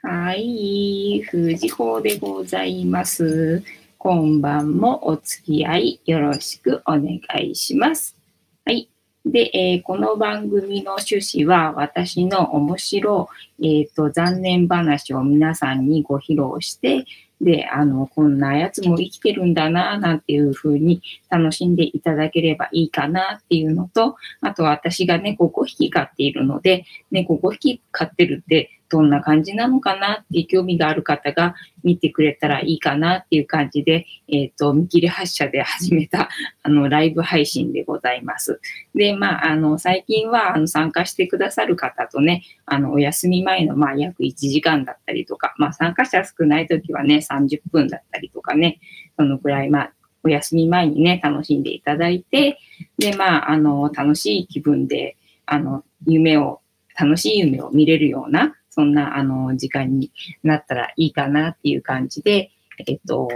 はい、藤子でございます。今晩もお付き合いよろしくお願いします。はい。で、えーこの番組の趣旨は私の面白、えっ、と、残念話を皆さんにご披露して、で、あの、こんなやつも生きてるんだな、なんていう風に楽しんでいただければいいかなっていうのと、あと私が猫5匹飼っているので、猫5匹飼ってるってどんな感じなのかなっていう興味がある方が見てくれたらいいかなっていう感じで、えっ、と、見切り発車で始めた、あの、ライブ配信でございます。で、まあ、あの、最近は、あの、参加してくださる方とね、あの、お休み前の、まあ、約1時間だったりとか、まあ、参加者少ない時はね、30分だったりとかね、そのくらい、まあ、お休み前にね、楽しんでいただいて、で、まあ、あの、楽しい気分で、あの、夢を、楽しい夢を見れるような、そんな、あの、時間になったらいいかなっていう感じで、えっと、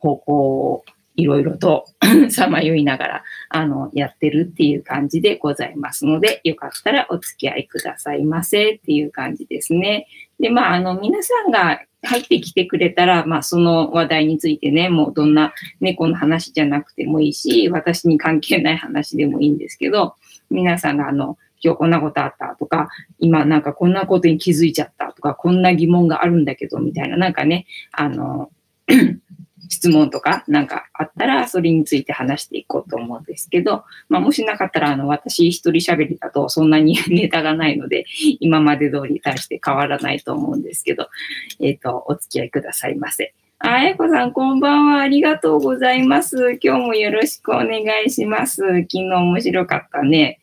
方向をいろいろと さまよいながら、あの、やってるっていう感じでございますので、よかったらお付き合いくださいませっていう感じですね。で、まあ、あの、皆さんが入ってきてくれたら、まあ、その話題についてね、もうどんな猫の話じゃなくてもいいし、私に関係ない話でもいいんですけど、皆さんがあの、今日こんなことあったとか、今なんかこんなことに気づいちゃったとか、こんな疑問があるんだけど、みたいな、なんかね、あの、質問とかなんかあったら、それについて話していこうと思うんですけど、まあ、もしなかったら、あの、私一人喋りだとそんなにネタがないので、今まで通りに対して変わらないと思うんですけど、えっ、と、お付き合いくださいませ。あやこさん、こんばんは。ありがとうございます。今日もよろしくお願いします。昨日面白かったね。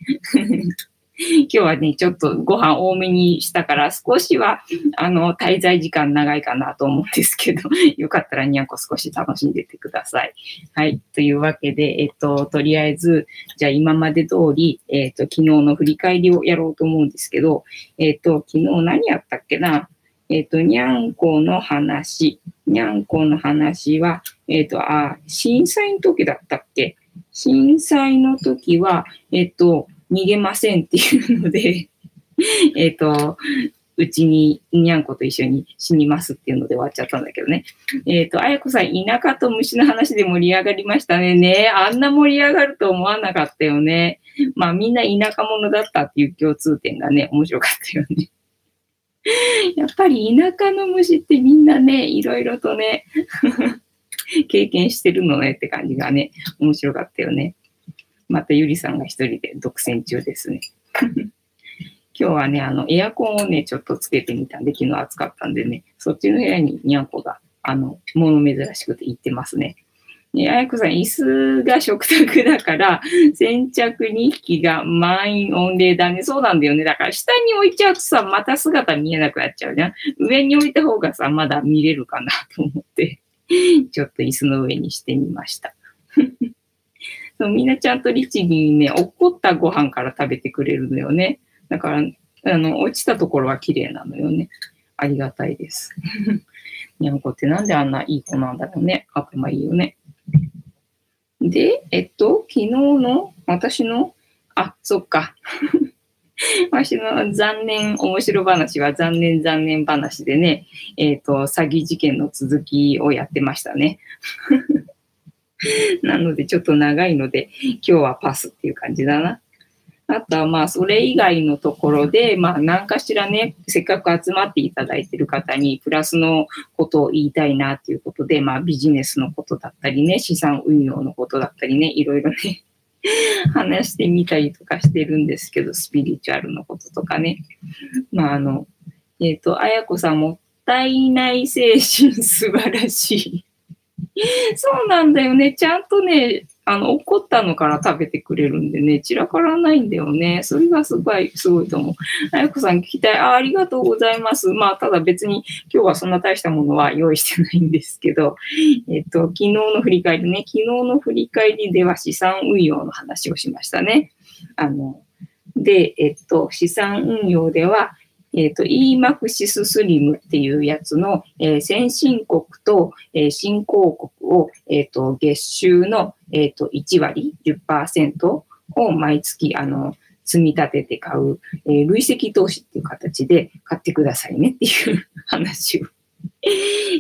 今日はね、ちょっとご飯多めにしたから、少しは、あの、滞在時間長いかなと思うんですけど、よかったらにゃんこ少し楽しんでてください。はい。というわけで、えっと、とりあえず、じゃあ今まで通り、えっと、昨日の振り返りをやろうと思うんですけど、えっと、昨日何やったっけな？えっと、にゃんこの話。にゃんこの話は、えっと、あ、震災の時だったっけ？震災の時は、えっと、逃げませんっていうので、えっと、うちににゃんこと一緒に死にますっていうので終わっちゃったんだけどね。えっ、と、あやこさん、田舎と虫の話で盛り上がりましたね。ねあんな盛り上がると思わなかったよね。まあ、みんな田舎者だったっていう共通点がね、面白かったよね。やっぱり田舎の虫ってみんなね、いろいろとね、経験してるのねって感じがね、面白かったよね。またゆりさんが一人で独占中ですね。今日はね、あの、エアコンをね、ちょっとつけてみたんで、昨日暑かったんでね、そっちの部屋ににゃんこが、あの、物珍しくて行ってますね。ね、あやこさん、椅子が食卓だから、先着2匹が満員御礼だね。そうなんだよね。だから下に置いちゃうとさ、また姿見えなくなっちゃうじゃん。上に置いた方がさ、まだ見れるかなと思って、ちょっと椅子の上にしてみました。そうみんなちゃんと律儀にね、怒ったご飯から食べてくれるのよね。だから、あの、落ちたところは綺麗なのよね。ありがたいです。にゃんこってなんであんないい子なんだろうね。頭いいよね。で、えっと、昨日の私の、あ、そっか。私の残念面白話は残念残念話でね、えっ、と、詐欺事件の続きをやってましたね。なのでちょっと長いので、今日はパスっていう感じだな。あとはまあ、それ以外のところで、まあ、何かしらね、せっかく集まっていただいている方に、プラスのことを言いたいなっていうことで、まあ、ビジネスのことだったりね、資産運用のことだったりね、いろいろね、話してみたりとかしてるんですけど、スピリチュアルのこととかね。まあ、あの、えっ、と、あやこさん、もったいない精神素晴らしい。そうなんだよね。ちゃんとね、あの、怒ったのから食べてくれるんでね、散らからないんだよね。それがすごい、すごいと思う。あやこさん聞きたい。あありがとうございます。まあ、ただ別に今日はそんな大したものは用意してないんですけど、えっと、昨日の振り返りね、昨日の振り返りでは資産運用の話をしましたね。あの、で、えっと、資産運用では、えっ、と、EMAX スリムっていうやつの、えー先進国と、えー新興国を、えっ、と、月収の、えっ、と、1割、10%を毎月、あの、積み立てて買う、えー累積投資っていう形で買ってくださいねっていう 話を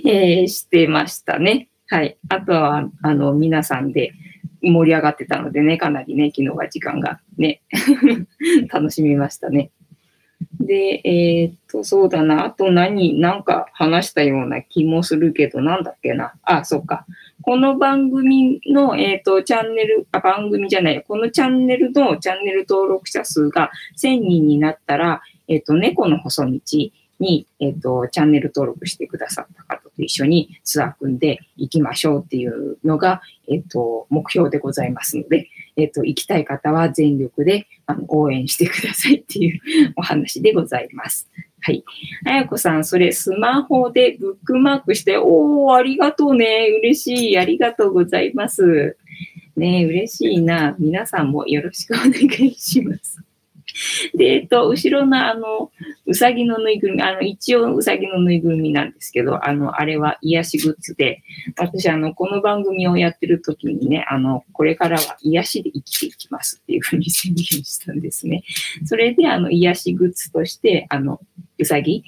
えー、してましたね。はい。あとは、あの、皆さんで盛り上がってたのでね、かなりね、昨日は時間がね、楽しみましたね。で、えー、っと、そうだな。あと何、なんか話したような気もするけど、なんだっけな。あ、そっか。この番組の、えー、っと、チャンネル、あ、番組じゃない、このチャンネルのチャンネル登録者数が1000人になったら、えっと、猫の細道に、えっと、チャンネル登録してくださった方と一緒にツアー組んでいきましょうっていうのが、えっと、目標でございますので、えっと、行きたい方は全力であの応援してくださいっていう お話でございます。はい。あやこさん、それスマホでブックマークして、おー、ありがとうね。嬉しい。ありがとうございます。ね嬉しいな。皆さんもよろしくお願いします。で、えっと、後ろのあの、うさぎのぬいぐるみ、あの、一応うさぎのぬいぐるみなんですけど、あの、あれは癒しグッズで、私、あの、この番組をやってる時にね、あの、これからは癒しで生きていきますっていうふうに宣言したんですね。それで、あの、癒しグッズとして、あの、うさぎ、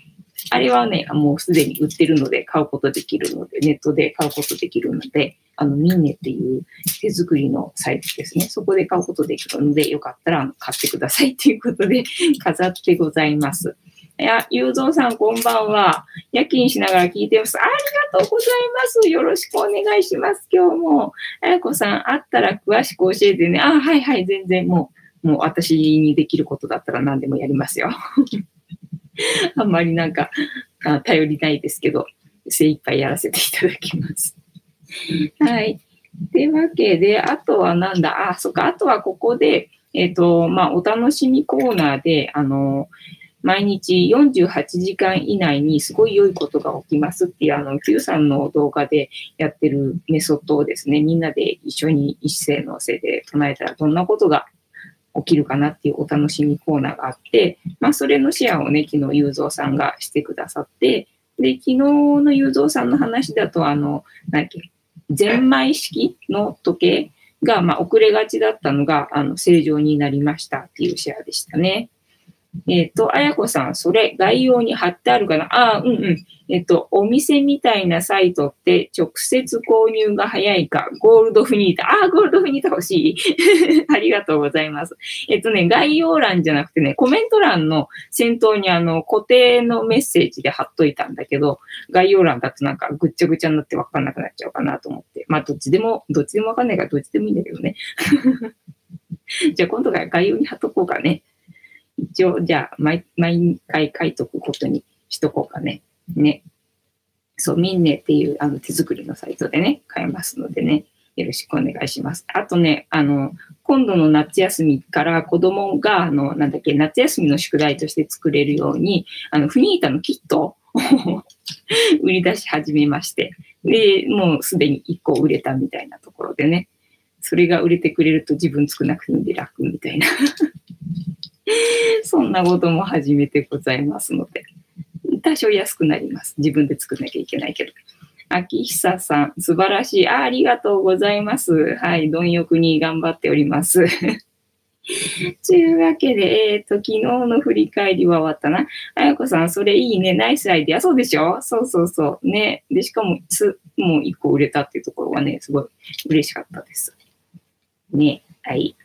あれはね、もうすでに売ってるので買うことできるので、ネットで買うことできるので、あの、ミンネっていう手作りのサイトですね。そこで買うことできるので、よかったら買ってくださいっていうことで飾ってございます。いや、ゆうぞうさん、こんばんは。夜勤しながら聞いてます。ありがとうございます。よろしくお願いします。今日も。あやこさん、あったら詳しく教えてね。あ、はいはい、全然もう、もう私にできることだったら何でもやりますよ。あんまりなんか、頼りないですけど、精一杯やらせていただきます。はい。というわけで、あとはなんだ、あ、そっか、あとはここで、えっ、ー、と、まあ、お楽しみコーナーで、あの、毎日48時間以内にすごい良いことが起きますっていう、あの、Q さんの動画でやってるメソッドをですね、みんなで一緒に一斉のせで唱えたらどんなことが起きるかなっていうお楽しみコーナーがあって、まあ、それのシェアをね、昨日、雄三さんがしてくださって、で、昨日の雄三さんの話だと、あの、何だっけ、ゼンマイ式の時計が、まあ、遅れがちだったのが、あの、正常になりましたっていうシェアでしたね。えっ、ー、と、あやこさん、それ概要に貼ってあるかな？ああ、うんうん。えっ、ー、と、お店みたいなサイトって直接購入が早いか、ゴールドフニータ。ああ、ゴールドフニータ欲しい。ありがとうございます。えっ、ー、とね、概要欄じゃなくてね、コメント欄の先頭にあの、固定のメッセージで貼っといたんだけど、概要欄だとなんかぐっちゃぐちゃになってわかんなくなっちゃうかなと思って。まあ、どっちでも、どっちでもわかんないからどっちでもいいんだけどね。じゃあ今度から概要に貼っとこうかね。一応、じゃあ、毎、毎回書いとくことにしとこうかね。ね。そう、ミンネっていうあの手作りのサイトでね、買えますのでね、よろしくお願いします。あとね、あの、今度の夏休みから子供が、あの、なんだっけ、夏休みの宿題として作れるように、あの、フニータのキットを 売り出し始めまして、で、もうすでに1個売れたみたいなところでね、それが売れてくれると自分作なくていいんで楽みたいな そんなことも始めてございますので、多少安くなります。自分で作んなきゃいけないけど。秋久さん、素晴らしいあ。ありがとうございます。はい、貪欲に頑張っております。というわけで、えっ、ー、と、昨日の振り返りは終わったな。あやこさん、それいいね。ナイスアイディア。そうでしょ？そうそうそう。ね。で、しかも、つ、もう一個売れたっていうところはね、すごい嬉しかったです。ね。はい。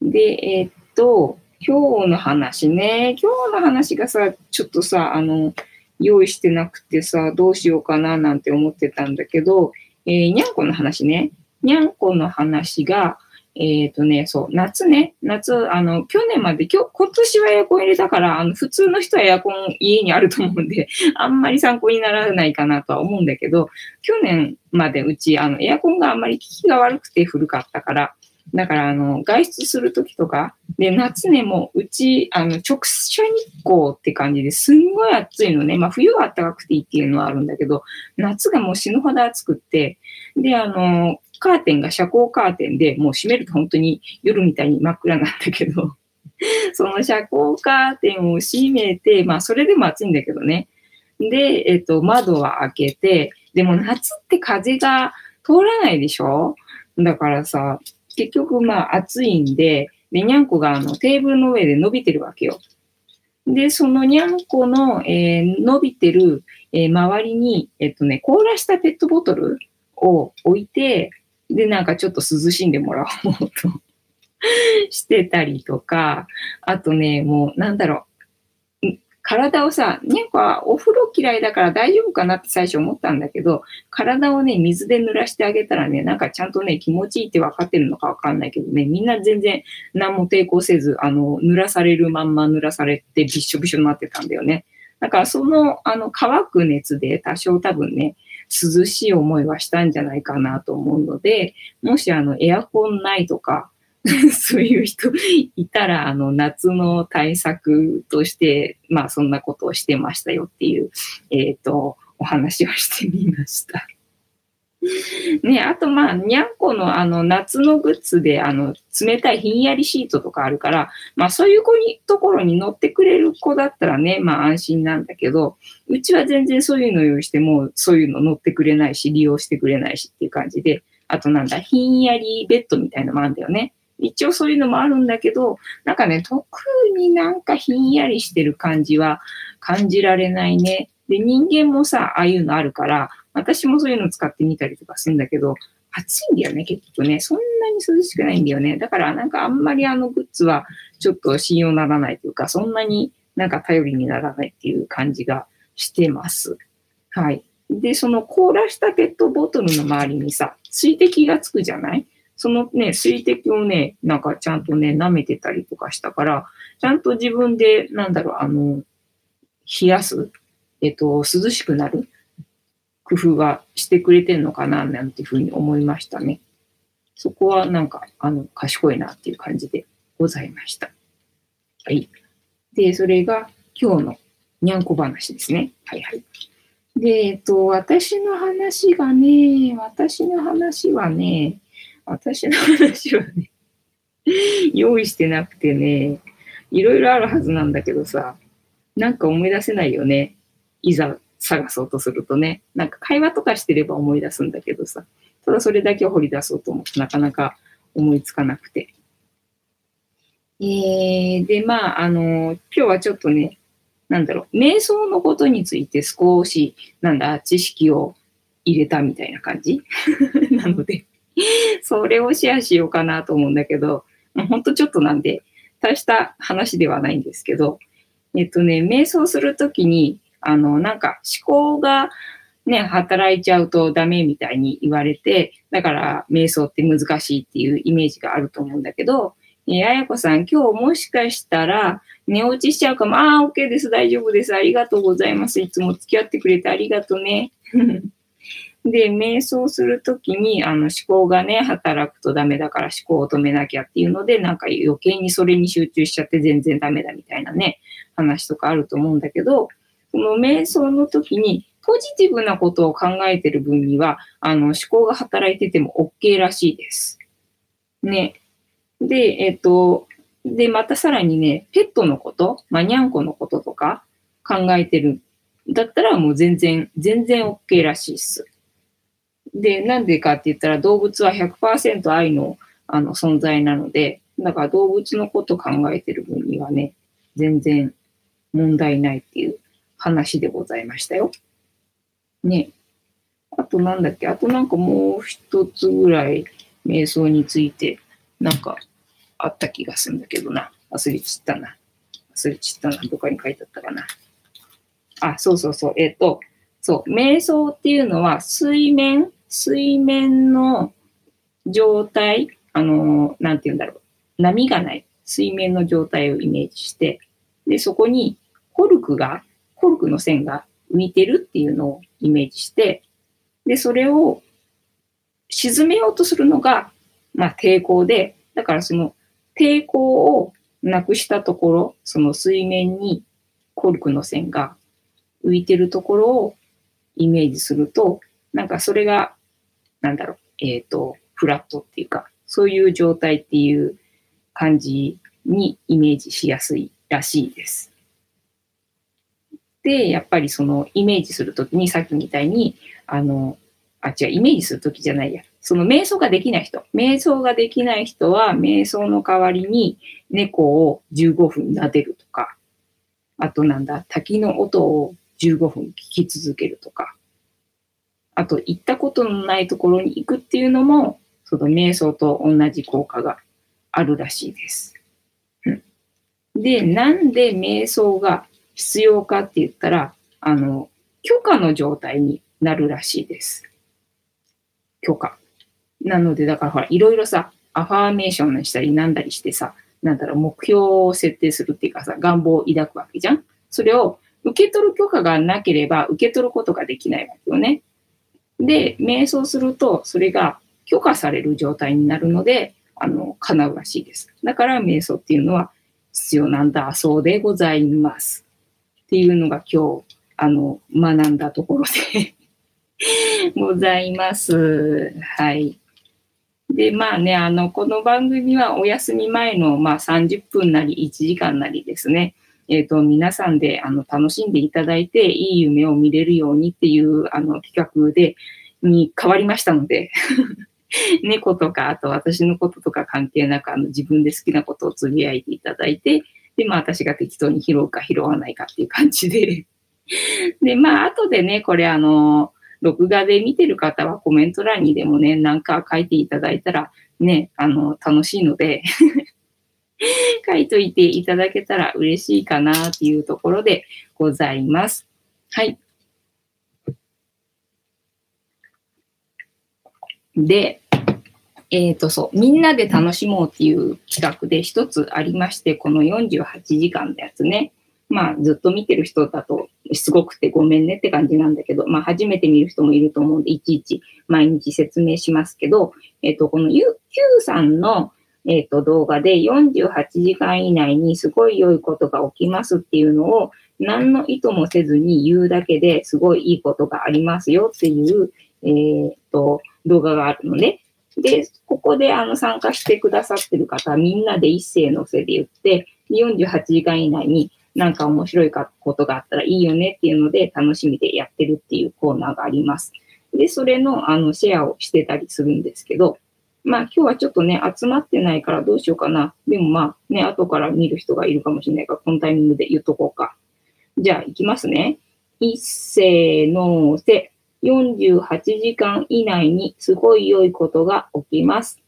で、えっ、と、今日の話ね。今日の話がさ、ちょっとさ、あの、用意してなくてさ、どうしようかななんて思ってたんだけど、えー、にゃんこの話ね。にゃんこの話が、えっ、ー、とね、そう、夏ね、夏、あの、去年まで、今日、今年はエアコン入れたから、あの、普通の人はエアコン家にあると思うんで、あんまり参考にならないかなとは思うんだけど、去年までうち、あの、エアコンがあんまり効きが悪くて古かったから、だから、あの、外出するときとか、で、夏ね、もう、うち、あの、直射日光って感じですんごい暑いのね。まあ、冬は暖かくていいっていうのはあるんだけど、夏がもう死ぬほど暑くって、で、あの、カーテンが遮光カーテンで、もう閉めると本当に夜みたいに真っ暗なんだけど、その遮光カーテンを閉めて、まあ、それでも暑いんだけどね。で、えっと、窓は開けて、でも夏って風が通らないでしょ？だからさ、結局まあ暑いんで、で、にゃんこがあのテーブルの上で伸びてるわけよ。で、そのにゃんこの、えー、伸びてる、えー、周りに、えっとね、凍らしたペットボトルを置いて、で、なんかちょっと涼しんでもらおうと してたりとか、あとね、もうなんだろう、体をさ、にゃんこはお風呂嫌いだから大丈夫かなって最初思ったんだけど、体をね、水で濡らしてあげたらね、なんかちゃんとね、気持ちいいって分かってるのか分かんないけどね、みんな全然何も抵抗せず、あの、濡らされるまんま濡らされてびしょびしょになってたんだよね。だからその、あの、乾く熱で多少多分ね、涼しい思いはしたんじゃないかなと思うので、もしあの、エアコンないとか、そういう人いたら、あの、夏の対策として、まあ、そんなことをしてましたよっていう、えっ、ー、と、お話をしてみました。ね、あとまあ、にゃんこのあの夏のグッズであの冷たいひんやりシートとかあるから、まあそういう子にところに乗ってくれる子だったらね、まあ安心なんだけど、うちは全然そういうの用意しても、そういうの乗ってくれないし、利用してくれないしっていう感じで、あとなんだ、ひんやりベッドみたいなのもあるんだよね。一応そういうのもあるんだけど、なんかね、特になんかひんやりしてる感じは感じられないね。で、人間もさ、ああいうのあるから、私もそういうの使ってみたりとかするんだけど、暑いんだよね、結局ね。そんなに涼しくないんだよね。だからなんかあんまりあのグッズはちょっと信用ならないというか、そんなになんか頼りにならないっていう感じがしてます。はい。で、その凍らしたペットボトルの周りにさ、水滴がつくじゃない？そのね、水滴をね、なんかちゃんとね、舐めてたりとかしたから、ちゃんと自分で、なんだろう、あの、冷やす、えっと、涼しくなる工夫がしてくれてるのかな、なんていうふうに思いましたね。そこはなんか、あの、賢いなっていう感じでございました。はい。で、それが今日のにゃんこ話ですね。はいはい。で、えっと、私の話がね、私の話はね、私の話はね、用意してなくてね、いろいろあるはずなんだけどさ、なんか思い出せないよね。いざ探そうとするとね。なんか会話とかしてれば思い出すんだけどさ。ただそれだけを掘り出そうと思ってなかなか思いつかなくて。えー、で、まあ、あの、今日はちょっとね、なんだろう、瞑想のことについて少し、なんだ、知識を入れたみたいな感じ？なので それをシェアしようかなと思うんだけど、ほんとちょっとなんで、大した話ではないんですけど、えっとね、瞑想するときに、あの、なんか思考がね、働いちゃうとダメみたいに言われて、だから瞑想って難しいっていうイメージがあると思うんだけど、えー、あやこさん、今日もしかしたら寝落ちしちゃうかも。ああ、OK です。大丈夫です。ありがとうございます。いつも付き合ってくれてありがとうね。で、瞑想するときに、あの、思考がね、働くとダメだから思考を止めなきゃっていうので、なんか余計にそれに集中しちゃって全然ダメだみたいなね、話とかあると思うんだけど、その瞑想の時に、ポジティブなことを考えてる分には、あの、思考が働いてても OK らしいです。ね。で、えっ、と、で、またさらにね、ペットのこと、まあ、にゃんこのこととか考えてるだったらもう全然、全然 OK らしいっす。で、なんでかって言ったら動物は100%愛のあの存在なので、だから動物のこと考えてる分にはね、全然問題ないっていう話でございましたよ。ね。あとなんだっけ？あとなんかもう一つぐらい瞑想についてなんかあった気がするんだけどな。忘れちったな。忘れちったな。どこに書いてあったかな。あ、そうそうそう。えっ、ー、と、そう。瞑想っていうのは水面水面の状態、あの、なんて言うんだろう。波がない。水面の状態をイメージして、で、そこにコルクが、コルクの線が浮いてるっていうのをイメージして、で、それを沈めようとするのが、まあ、抵抗で、だからその抵抗をなくしたところ、その水面にコルクの線が浮いてるところをイメージすると、なんかそれがなんだろう、えっ、ー、と、フラットっていうか、そういう状態っていう感じにイメージしやすいらしいです。で、やっぱりそのイメージするときに、さっきみたいに、あの、あ、違う、イメージするときじゃないや。その瞑想ができない人。瞑想ができない人は、瞑想の代わりに猫を15分撫でるとか、あとなんだ、滝の音を15分聞き続けるとか、あと行ったことのないところに行くっていうのも、その瞑想と同じ効果があるらしいです。うん、で、なんで瞑想が必要かって言ったら、あの、許可の状態になるらしいです。許可。なので、だからほら、いろいろさ、アファーメーションしたりなんだりしてさ、なんだろう、目標を設定するっていうかさ、願望を抱くわけじゃんそれを受け取る許可がなければ受け取ることができないわけよね。で、瞑想すると、それが許可される状態になるので、あの、叶うらしいです。だから、瞑想っていうのは必要なんだそうでございます。っていうのが今日、あの、学んだところで ございます。はい。で、まあね、あの、この番組はお休み前の、まあ、30分なり1時間なりですね、えっ、ー、と、皆さんで、あの、楽しんでいただいて、いい夢を見れるようにっていう、あの、企画で、に変わりましたので 猫とか、あと私のこととか関係なく、あの、自分で好きなことをつぶやいていただいて、で、まあ、私が適当に拾うか拾わないかっていう感じで。で、まあ、後でね、これ、あの、録画で見てる方はコメント欄にでもね、なんか書いていただいたら、ね、あの、楽しいので 書いといていただけたら嬉しいかなっていうところでございます。はい。で、えっ、ー、と、そう、みんなで楽しもうっていう企画で一つありまして、この48時間のやつね。まあ、ずっと見てる人だとすごくてごめんねって感じなんだけど、まあ、初めて見る人もいると思うんで、いちいち毎日説明しますけど、えっ、と、この Q さんの、えっ、と、動画で48時間以内にすごい良いことが起きますっていうのを、何の意図もせずに言うだけですごいいいことがありますよっていう、えっ、と、動画があるのね。で、ここであの参加してくださってる方、みんなで一斉のせで言って、48時間以内になんか面白いことがあったらいいよねっていうので楽しみでやってるっていうコーナーがあります。で、それのあのシェアをしてたりするんですけど、まあ今日はちょっとね、集まってないからどうしようかな。でもまあね、後から見る人がいるかもしれないから、このタイミングで言っとこうか。じゃあ行きますね。一斉のせ。48時間以内にすごい良いことが起きます。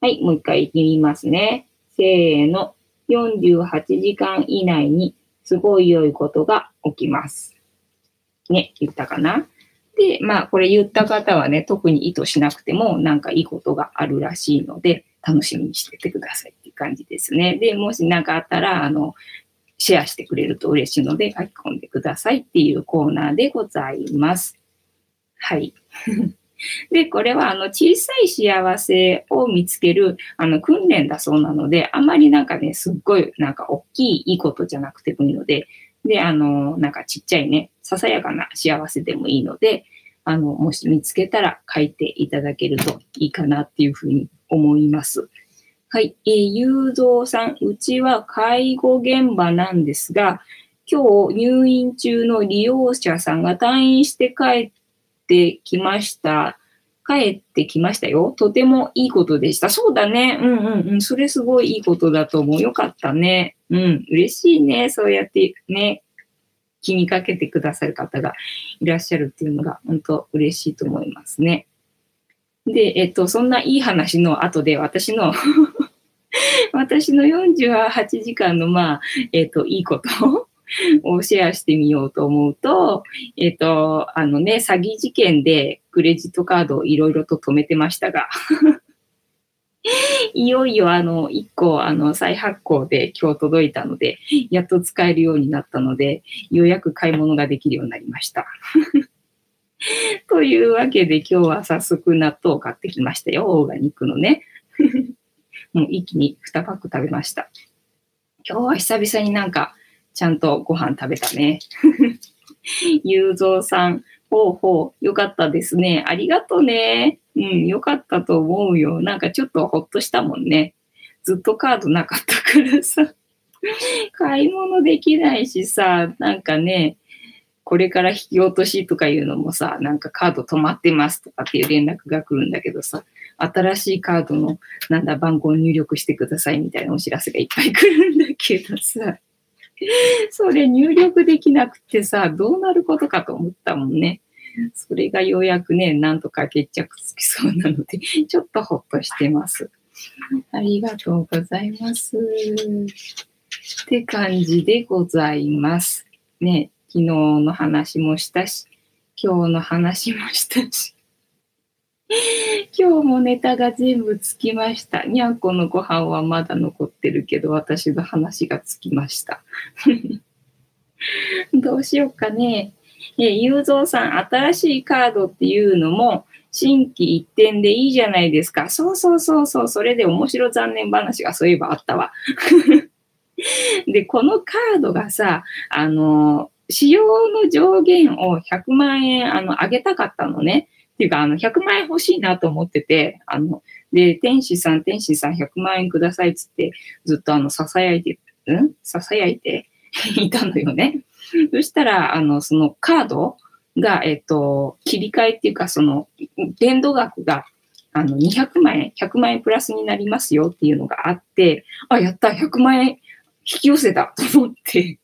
はい、もう一回言いますね。せーの。48時間以内にすごい良いことが起きます。ね、言ったかな？で、まあ、これ言った方はね、特に意図しなくても、なんかいいことがあるらしいので、楽しみにしててくださいっていう感じですね。で、もし何かあったら、あの、シェアしてくれると嬉しいので、書き込んでくださいっていうコーナーでございます。はい。で、これはあの小さい幸せを見つけるあの訓練だそうなので、あまりなんかね、すっごいなんか大きいいいことじゃなくてもいいので、で、あの、なんかちっちゃいね、ささやかな幸せでもいいので、あの、もし見つけたら書いていただけるといいかなっていうふうに思います。はい。えー、ゆうぞうさん、うちは介護現場なんですが、今日入院中の利用者さんが退院して帰ってきました。帰ってきましたよ。とてもいいことでした。そうだね。うんうんうん。それすごいいいことだと思う。よかったね。うん。嬉しいね。そうやってね、気にかけてくださる方がいらっしゃるっていうのが、本当嬉しいと思いますね。で、えっと、そんないい話の後で私の 私の48時間の、まあ、えっと、いいことをシェアしてみようと思うと、えっ、と、あのね、詐欺事件でクレジットカードをいろいろと止めてましたが いよいよあの、1個あの、再発行で今日届いたので、やっと使えるようになったので、ようやく買い物ができるようになりました というわけで今日は早速納豆を買ってきましたよ。オーガニックのね。もう一気に2パック食べました。今日は久々になんかちゃんとご飯食べたね。ゆうぞうさん、ほうほう、よかったですね。ありがとね。うん、よかったと思うよ。なんかちょっとほっとしたもんね。ずっとカードなかったからさ。買い物できないしさ、なんかね、これから引き落としとかいうのもさ、なんかカード止まってますとかっていう連絡が来るんだけどさ、新しいカードのなんだ番号入力してくださいみたいなお知らせがいっぱい来るんだけどさ、それ入力できなくてさ、どうなることかと思ったもんね。それがようやくね、なんとか決着つきそうなので、ちょっとほっとしてます。ありがとうございます。って感じでございます。ね、昨日の話もしたし、今日の話もしたし。今日もネタが全部つきました。にゃんこのご飯はまだ残ってるけど、私の話がつきました。どうしようかね。え、ゆうぞうさん、新しいカードっていうのも、新規一点でいいじゃないですか。そうそうそうそう、それで面白残念話がそういえばあったわ。で、このカードがさ、あの、使用の上限を100万円、あの、上げたかったのね。っていうか、あの、100万円欲しいなと思ってて、あの、で、天使さん、天使さん100万円くださいっつって、ずっとあの、囁いて、うん？囁いて？いたのよね。そしたら、あの、そのカードが、えっと、切り替えっていうか、その、限度額が、あの、200万円、100万円プラスになりますよっていうのがあって、あ、やった、100万円引き寄せたと思って、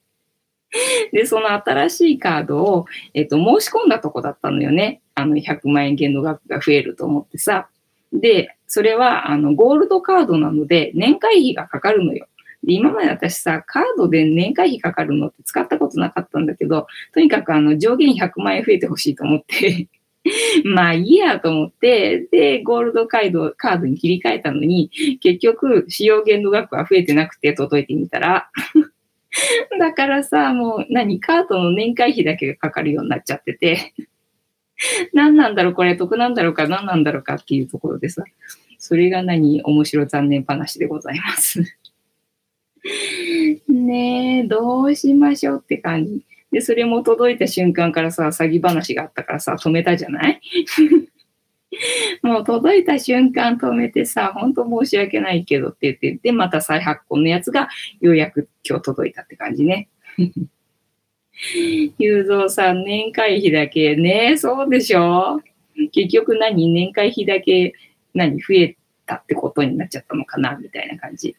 で、その新しいカードを、えっと、申し込んだとこだったのよね。あの、100万円限度額が増えると思ってさ。で、それは、あの、ゴールドカードなので、年会費がかかるのよ。で今まで私さ、カードで年会費かかるのって使ったことなかったんだけど、とにかくあの上限100万円増えてほしいと思って。まあいいやと思って、で、ゴールドカードカードに切り替えたのに、結局使用限度額は増えてなくて届いてみたら。だからさ、もう何、カードの年会費だけがかかるようになっちゃってて。何なんだろう、これ得なんだろうか、何なんだろうかっていうところでさ、それが何、面白残念話でございます。ねえ、どうしましょうって感じ。で、それも届いた瞬間からさ、詐欺話があったからさ、止めたじゃない？もう届いた瞬間止めてさ、ほんと申し訳ないけどって言って、で、また再発行のやつがようやく今日届いたって感じね。ゆうぞうさん、年会費だけね、そうでしょ？結局何？年会費だけ何？増えたってことになっちゃったのかな？みたいな感じ。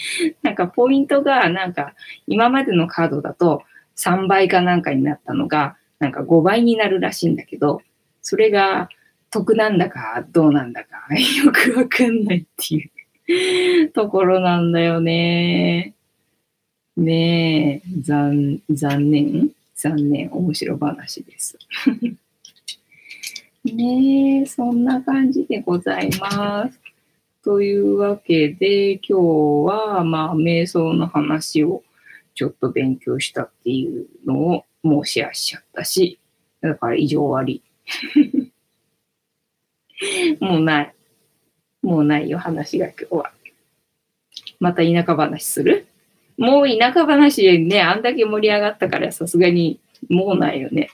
なんかポイントが、なんか今までのカードだと3倍かなんかになったのが、なんか5倍になるらしいんだけど、それが得なんだかどうなんだか よくわかんないっていうところなんだよね。ねえ、残、残念残念、面白話です。ねえ、そんな感じでございます。というわけで、今日は、まあ、瞑想の話をちょっと勉強したっていうのをもうシェアしちゃったし、だから以上終わり。もうない。もうないよ、話が今日は。また田舎話する？もう田舎話でね、あんだけ盛り上がったからさすがにもうないよね。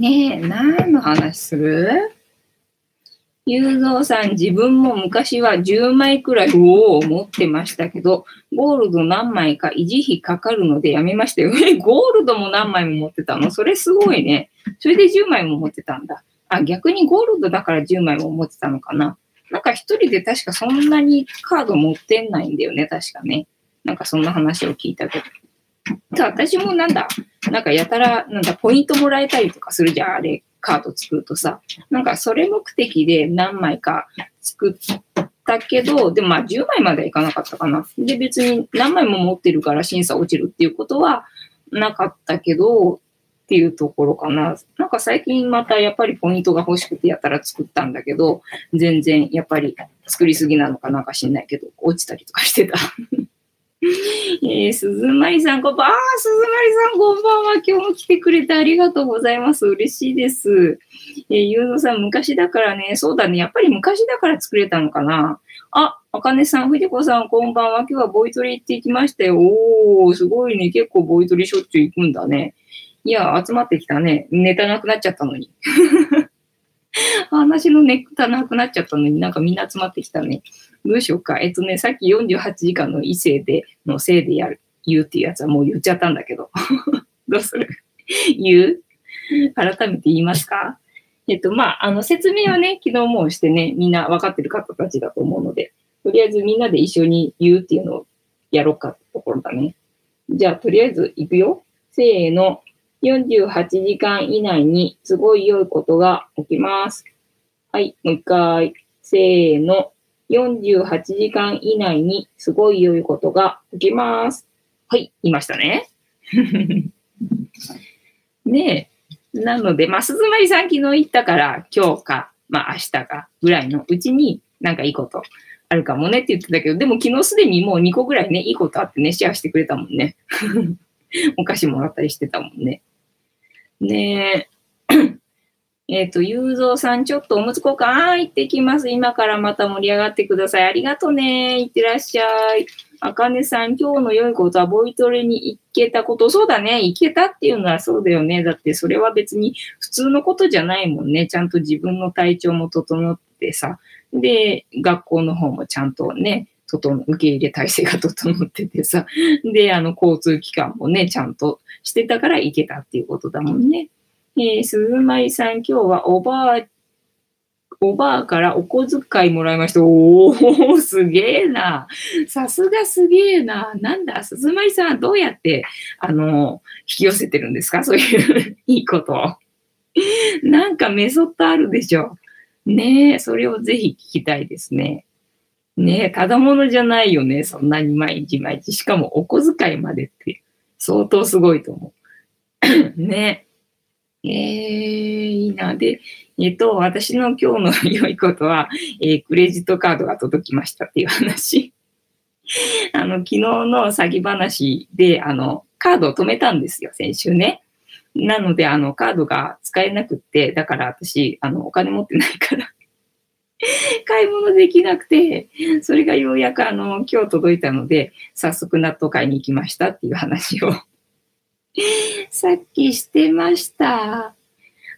ねえ、何の話する？ゆうぞうさん、自分も昔は10枚くらいを持ってましたけど、ゴールド何枚か維持費かかるのでやめましたよ。え、ゴールドも何枚も持ってたの？それすごいね。それで10枚も持ってたんだ。あ、逆にゴールドだから10枚も持ってたのかな？なんか一人で確かそんなにカード持ってないんだよね、確かね。なんかそんな話を聞いたけど。私もなんだ、なんかやたら、なんだ、ポイントもらえたりとかするじゃん、あれ、カード作るとさ。なんかそれ目的で何枚か作ったけど、でもまあ10枚まではいかなかったかな。で、別に何枚も持ってるから審査落ちるっていうことはなかったけど、っていうところかな。なんか最近またやっぱりポイントが欲しくてやたら作ったんだけど、全然やっぱり作りすぎなのかなんか知んないけど、落ちたりとかしてた。えー、鈴まりさん、こんばんは。鈴まりさん、こんばんは。今日も来てくれてありがとうございます。嬉しいです。えー、ゆうのさん、昔だからね、そうだね。やっぱり昔だから作れたのかな。あ、あかねさん、ふじこさん、こんばんは。今日はボイトレ行ってきましたよ。おー、すごいね。結構ボイトレしょっちゅう行くんだね。いや、集まってきたね。ネタなくなっちゃったのに。話のネタなくなっちゃったのになんかみんな集まってきたね。どうしようか。えっとね、さっき48時間の異性でのせいでやる、言うっていうやつはもう言っちゃったんだけど。どうする？言う？改めて言いますか？えっと、まあ、あの、説明はね、昨日もしてね、みんな分かってる方たちだと思うので、とりあえずみんなで一緒に言うっていうのをやろうかってところだね。じゃあ、とりあえず行くよ。せーの。48時間以内にすごい良いことが起きます。はい、もう一回。せーの。48時間以内にすごい良いことが起きます。はい、いましたね。ねえ。なので、まあ、鈴まりさん昨日言ったから、今日か、まあ、明日かぐらいのうちになんかいいことあるかもねって言ってたけど、でも昨日すでにもう2個ぐらいね、いいことあってね、シェアしてくれたもんね。お菓子もらったりしてたもんね。ねえ。えっ、と、ゆうぞうさん、ちょっとおむつ交換、あー、行ってきます。今からまた盛り上がってください。ありがとね。いってらっしゃい。あかねさん、今日の良いことはボイトレに行けたこと。そうだね。行けたっていうのはそうだよね。だってそれは別に普通のことじゃないもんね。ちゃんと自分の体調も整ってさ。で、学校の方もちゃんとね、整受け入れ体制が整っててさ。で、あの、交通機関もね、ちゃんとしてたから行けたっていうことだもんね。えー、鈴舞さん、今日はおばあ、おばあからお小遣いもらいました。おー、すげえな。さすがすげえな。なんだ、鈴舞さん、どうやって、あの、引き寄せてるんですか？そういう いいこと。なんかメソッドあるでしょ。ねえ、それをぜひ聞きたいですね。ねえ、ただものじゃないよね。そんなに毎日毎日。しかもお小遣いまでって、相当すごいと思う。ねえー、いいな。で、えっ、と、私の今日の良いことは、えー、クレジットカードが届きましたっていう話。あの、昨日の詐欺話で、あの、カードを止めたんですよ、先週ね。なので、あの、カードが使えなくって、だから私、あの、お金持ってないから 買い物できなくて、それがようやくあの、今日届いたので、早速納豆買いに行きましたっていう話を さっきしてました。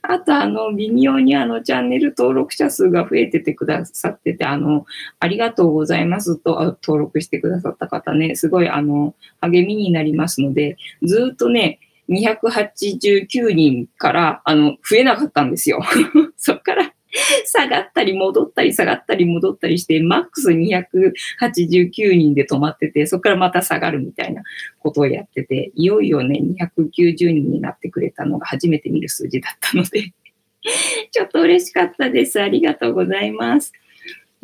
あと、あの、微妙にあの、チャンネル登録者数が増えててくださってて、あの、ありがとうございますと登録してくださった方ね、すごいあの、励みになりますので、ずっとね、289人から、あの、増えなかったんですよ。そっから 下がったり戻ったり下がったり戻ったりして、マックス289人で止まってて、そこからまた下がるみたいなことをやってて、いよいよね、290人になってくれたのが初めて見る数字だったので ちょっと嬉しかったです。ありがとうございます。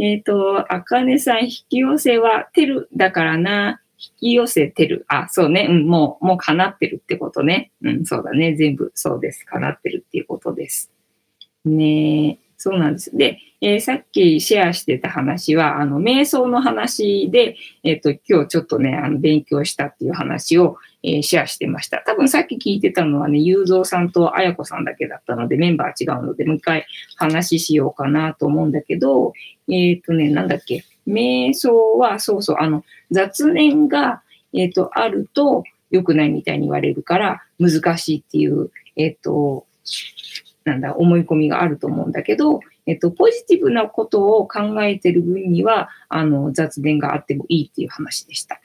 えっ、ー、と、あかねさん、引き寄せはテルだからな。引き寄せてる。あ、そうね。うん、もう、もう叶ってるってことね。うん、そうだね。全部そうです。叶ってるっていうことです。ねえそうなんです。で、えー、さっきシェアしてた話は、あの、瞑想の話で、えっ、ー、と、今日ちょっとね、あの、勉強したっていう話を、えー、シェアしてました。多分さっき聞いてたのはね、ゆうぞうさんとあやこさんだけだったので、メンバー違うので、もう一回話しようかなと思うんだけど、えっ、とね、なんだっけ、瞑想は、そうそう、あの、雑念が、えっ、と、あると良くないみたいに言われるから、難しいっていう、えっ、と、なんだ、思い込みがあると思うんだけど、えっと、ポジティブなことを考えてる分には、あの、雑念があってもいいっていう話でした。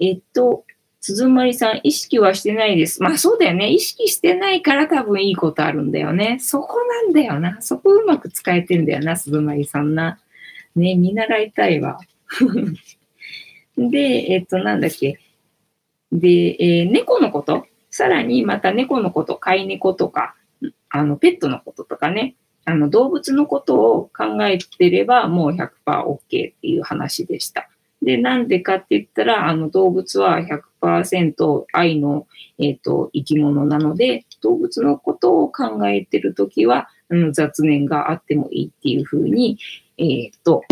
えっと、鈴まさん、意識はしてないです。まあそうだよね。意識してないから多分いいことあるんだよね。そこなんだよな。そこうまく使えてんだよな、鈴まさんな。ね、見習いたいわ。で、えっと、なんだっけ。で、えー、猫のことさらにまた猫のこと、飼い猫とか、あの、ペットのこととかね、あの、動物のことを考えてればもう 100%OK っていう話でした。で、なんでかって言ったら、あの、動物は100%愛の、えっ、ー、と、生き物なので、動物のことを考えてるときは、うん、雑念があってもいいっていうふうに、えっ、ー、と、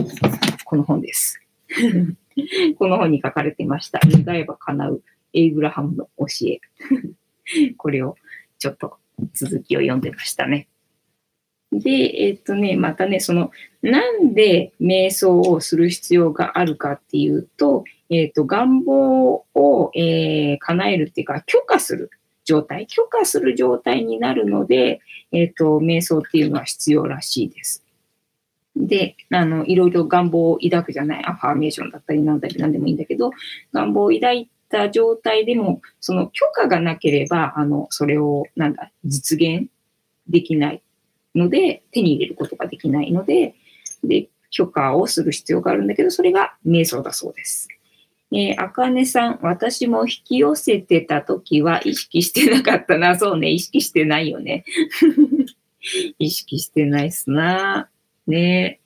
この本です。この本に書かれてました。願えば叶うエイブラハムの教え。これをちょっと続きを読んでましたね。で、えっ、とね、またね、その、なんで瞑想をする必要があるかっていうと、えっ、と、願望を、えー、叶えるっていうか、許可する状態、許可する状態になるので、えっ、と、瞑想っていうのは必要らしいです。で、あの、いろいろ願望を抱くじゃない、アファーメーションだったりなんだりなんでもいいんだけど、願望を抱いた状態でも、その許可がなければ、あの、それを、なんだ、実現できないので、手に入れることができないので、で、許可をする必要があるんだけど、それが瞑想だそうです。え、あかねさん、私も引き寄せてた時は意識してなかったな。そうね、意識してないよね。意識してないっすな。ね。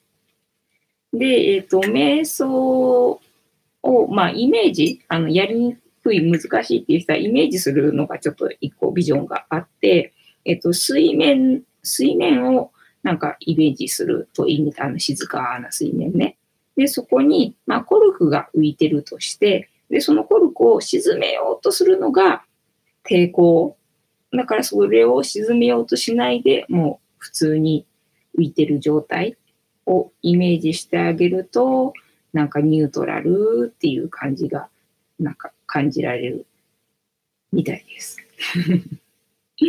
で、えっ、ー、と、瞑想を、まあ、イメージ、あの、やりにくい、難しいっていう人はイメージするのがちょっと一個ビジョンがあって、えっ、と、水面、水面をなんかイメージするといいみたいな静かな水面ね。で、そこに、まあ、コルクが浮いてるとして、で、そのコルクを沈めようとするのが抵抗。だからそれを沈めようとしないで、もう普通に浮いてる状態をイメージしてあげると、なんかニュートラルっていう感じが、なんか感じられるみたいです。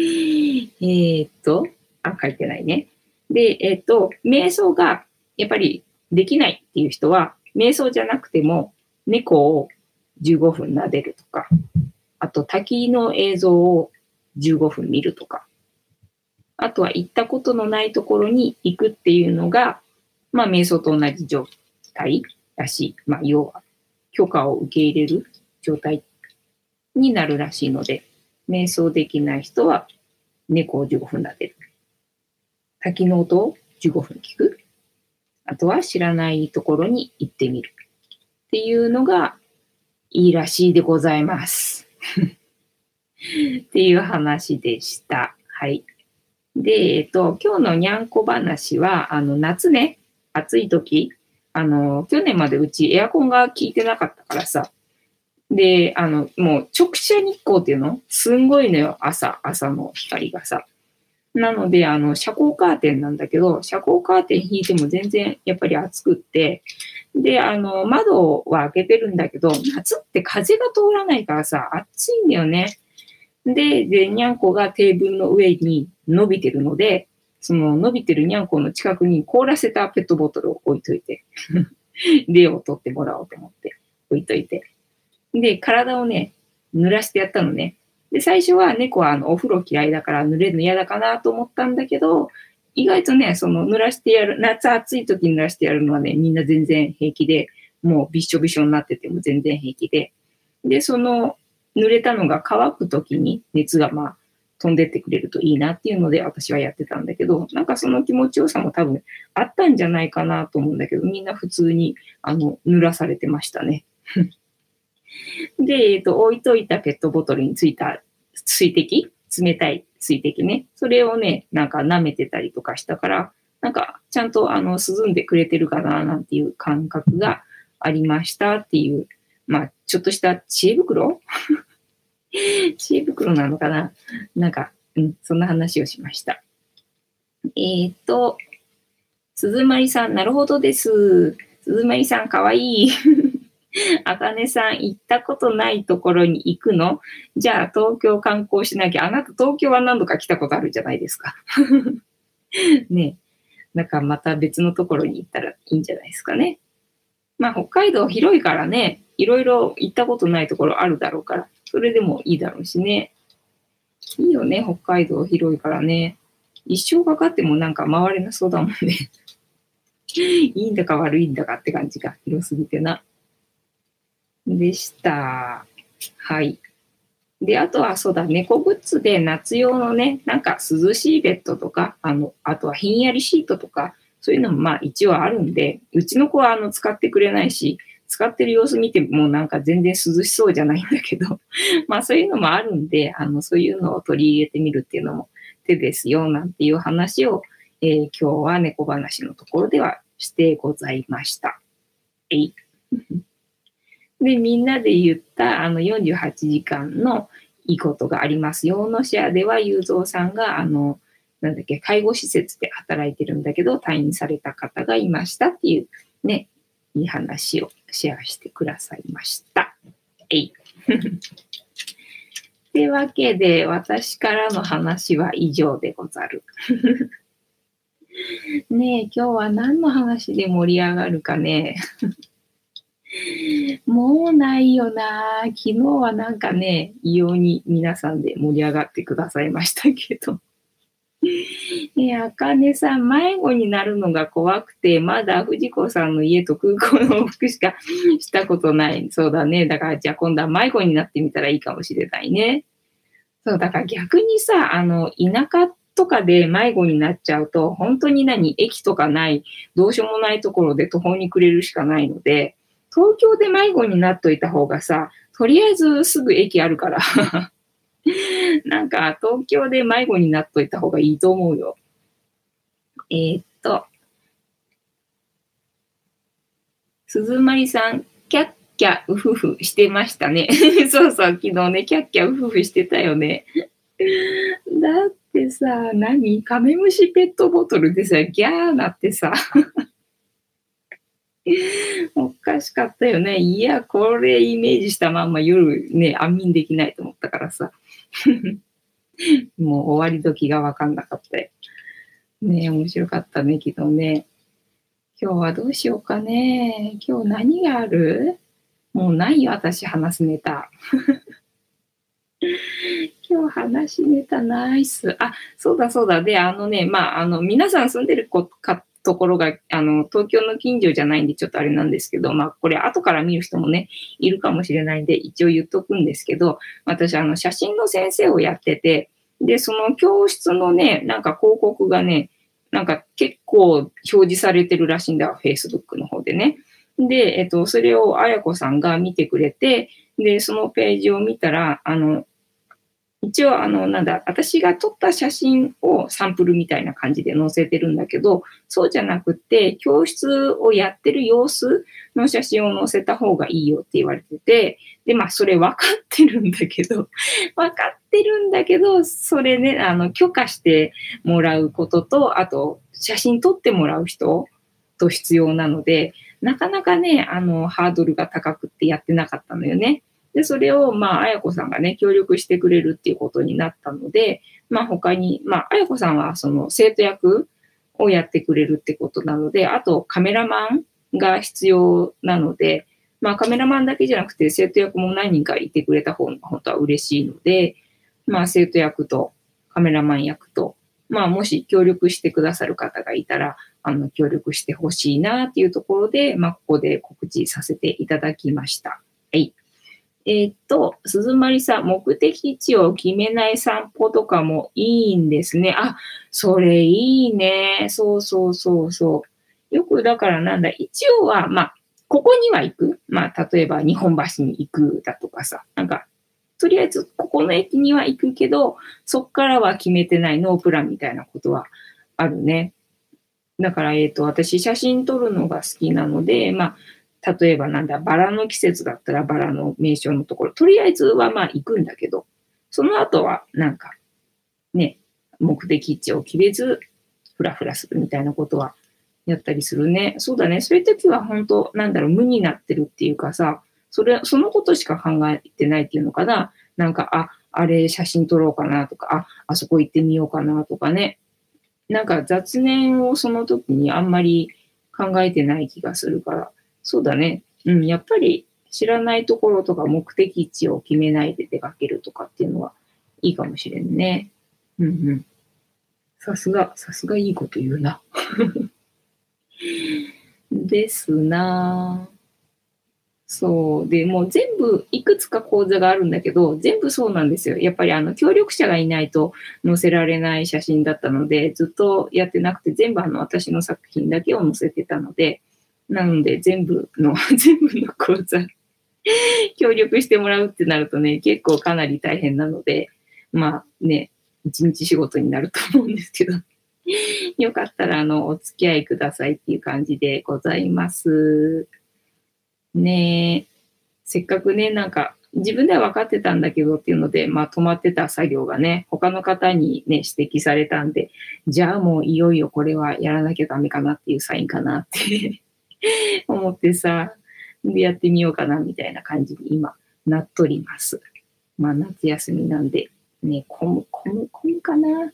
えっと、あ、書いてないね。で、えっと、瞑想がやっぱりできないっていう人は、瞑想じゃなくても、猫を15分撫でるとか、あと滝の映像を15分見るとか、あとは行ったことのないところに行くっていうのが、まあ、瞑想と同じ状態だしい、まあ、要は許可を受け入れる状態になるらしいので、瞑想できない人は猫を15分撫でる。滝の音を15分聞く。あとは知らないところに行ってみる。っていうのがいいらしいでございます。っていう話でした。はい。で、えっと、今日のにゃんこ話は、あの、夏ね、暑い時、あの、去年までうちエアコンが効いてなかったからさ、で、あの、もう直射日光っていうの？すんごいのよ、朝、朝の光がさ。なので、あの、遮光カーテンなんだけど、遮光カーテン引いても全然やっぱり暑くって、で、あの、窓は開けてるんだけど、夏って風が通らないからさ、暑いんだよね。で、で、にゃんこがテーブルの上に伸びてるので、その伸びてるにゃんこの近くに凍らせたペットボトルを置いといて、例を取ってもらおうと思って置いといて。で、体をね、濡らしてやったのね。で、最初は猫はあのお風呂嫌いだから濡れるの嫌だかなと思ったんだけど、意外とね、その濡らしてやる、夏暑い時に濡らしてやるのはね、みんな全然平気で、もうびしょびしょになってても全然平気で。で、その濡れたのが乾く時に熱がまあ飛んでってくれるといいなっていうので私はやってたんだけど、なんかその気持ちよさも多分あったんじゃないかなと思うんだけど、みんな普通にあの濡らされてましたね。で、えっ、ー、と、置いといたペットボトルについた水滴、冷たい水滴ね、それをね、なんか舐めてたりとかしたから、なんかちゃんとあの涼んでくれてるかななんていう感覚がありましたっていう、まあ、ちょっとした知恵袋？知恵袋なのかな？なんか、うん、そんな話をしました。えっ、と、鈴まりさん、なるほどです。鈴まりさん、かわいい。あかねさん、行ったことないところに行くの？じゃあ、東京観光しなきゃ。あなた、東京は何度か来たことあるじゃないですか。ねなんかまた別のところに行ったらいいんじゃないですかね。まあ、北海道広いからね、いろいろ行ったことないところあるだろうから、それでもいいだろうしね。いいよね、北海道広いからね。一生かかってもなんか回れなそうだもんね。いいんだか悪いんだかって感じが広すぎてな。でした。はい。で、あとはそうだ、猫グッズで夏用のね、なんか涼しいベッドとか、あの、あとはひんやりシートとか、そういうのもまあ一応あるんで、うちの子はあの使ってくれないし、使ってる様子見てもなんか全然涼しそうじゃないんだけど、まあそういうのもあるんで、あの、そういうのを取り入れてみるっていうのも手ですよ、なんていう話を、えー、今日は猫話のところではしてございました。えい。で、みんなで言ったあの48時間のいいことがありますよのシェアでは、ゆうぞうさんが、あの、なんだっけ、介護施設で働いてるんだけど、退院された方がいましたっていうね、いい話をシェアしてくださいました。えい。というわけで、私からの話は以上でござる。ねえ、今日は何の話で盛り上がるかね。もうないよな。昨日はなんかね、異様に皆さんで盛り上がってくださいましたけど。いや、あかねさん、迷子になるのが怖くて、まだ藤子さんの家と空港の往復しかしたことない。そうだね。だから、じゃあ今度は迷子になってみたらいいかもしれないね。そう、だから逆にさ、あの、田舎とかで迷子になっちゃうと、本当に何、駅とかない、どうしようもないところで途方に暮れるしかないので、東京で迷子になっといた方がさ、とりあえずすぐ駅あるからなんか東京で迷子になっといた方がいいと思うよ。えー、っと、鈴まさん、キャッキャウフフしてましたね。そうそう、昨日ね、キャッキャウフフしてたよね。だってさ、何カメムシペットボトルでさ、ギャーなってさ。おかしかったよね。いや、これイメージしたまんま夜ね、安眠できないと思ったからさ。もう終わり時がわかんなかったよ。ね面白かったね、昨日ね。今日はどうしようかね。今日何がある？もうないよ、私話すネタ。今日話しネタナイス。あ、そうだそうだ。で、あのね、まあ、あの、皆さん住んでるこかところが、あの、東京の近所じゃないんで、ちょっとあれなんですけど、まあ、これ後から見る人もね、いるかもしれないんで、一応言っとくんですけど、私、あの、写真の先生をやってて、で、その教室のね、なんか広告がね、なんか結構表示されてるらしいんだ、Facebook の方でね。で、えっと、それをあやこさんが見てくれて、で、そのページを見たら、あの、一応、あの、なんだ、私が撮った写真をサンプルみたいな感じで載せてるんだけど、そうじゃなくて、教室をやってる様子の写真を載せた方がいいよって言われてて、で、まあ、それ分かってるんだけど、分かってるんだけど、それね、あの、許可してもらうことと、あと、写真撮ってもらう人と必要なので、なかなかね、あの、ハードルが高くってやってなかったのよね。で、それを、まあ、あやこさんがね、協力してくれるっていうことになったので、まあ、他に、まあ、あやこさんは、その、生徒役をやってくれるってことなので、あと、カメラマンが必要なので、まあ、カメラマンだけじゃなくて、生徒役も何人かいてくれた方が本当は嬉しいので、まあ、生徒役とカメラマン役と、まあ、もし協力してくださる方がいたら、あの、協力してほしいなっていうところで、まあ、ここで告知させていただきました。はい。え、っと、鈴まりさん、目的地を決めない散歩とかもいいんですね。あ、それいいね。そうそうそうそう。よくだからなんだ、一応は、まあ、ここには行く。まあ、例えば日本橋に行くだとかさ。なんか、とりあえずここの駅には行くけど、そっからは決めてないノープランみたいなことはあるね。だから、えっ、と、私写真撮るのが好きなので、まあ、例えばなんだ、バラの季節だったらバラの名称のところ、とりあえずはまあ行くんだけど、その後はなんか、ね、目的地を決めず、ふらふらするみたいなことはやったりするね。そうだね。そういう時は本当、なんだろう、無になってるっていうかさ、それ、そのことしか考えてないっていうのかな。なんか、あ、あれ写真撮ろうかなとか、あ、あそこ行ってみようかなとかね。なんか雑念をその時にあんまり考えてない気がするから、そうだね。うん、やっぱり知らないところとか目的地を決めないで出かけるとかっていうのはいいかもしれんね。うんうん。さすが、さすがいいこと言うな。ですなそう。で、もう全部、いくつか講座があるんだけど、全部そうなんですよ。やっぱりあの、協力者がいないと載せられない写真だったので、ずっとやってなくて、全部あの、私の作品だけを載せてたので、なので、全部の、全部の講座、協力してもらうってなるとね、結構かなり大変なので、まあね、一日仕事になると思うんですけど、よかったら、あの、お付き合いくださいっていう感じでございます。ねせっかくね、なんか、自分では分かってたんだけどっていうので、まあ止まってた作業がね、他の方にね、指摘されたんで、じゃあもういよいよこれはやらなきゃダメかなっていうサインかなって。思ってさ、でやってみようかなみたいな感じに今なっとります。まあ夏休みなんで、ね、混む、混む、混むかな？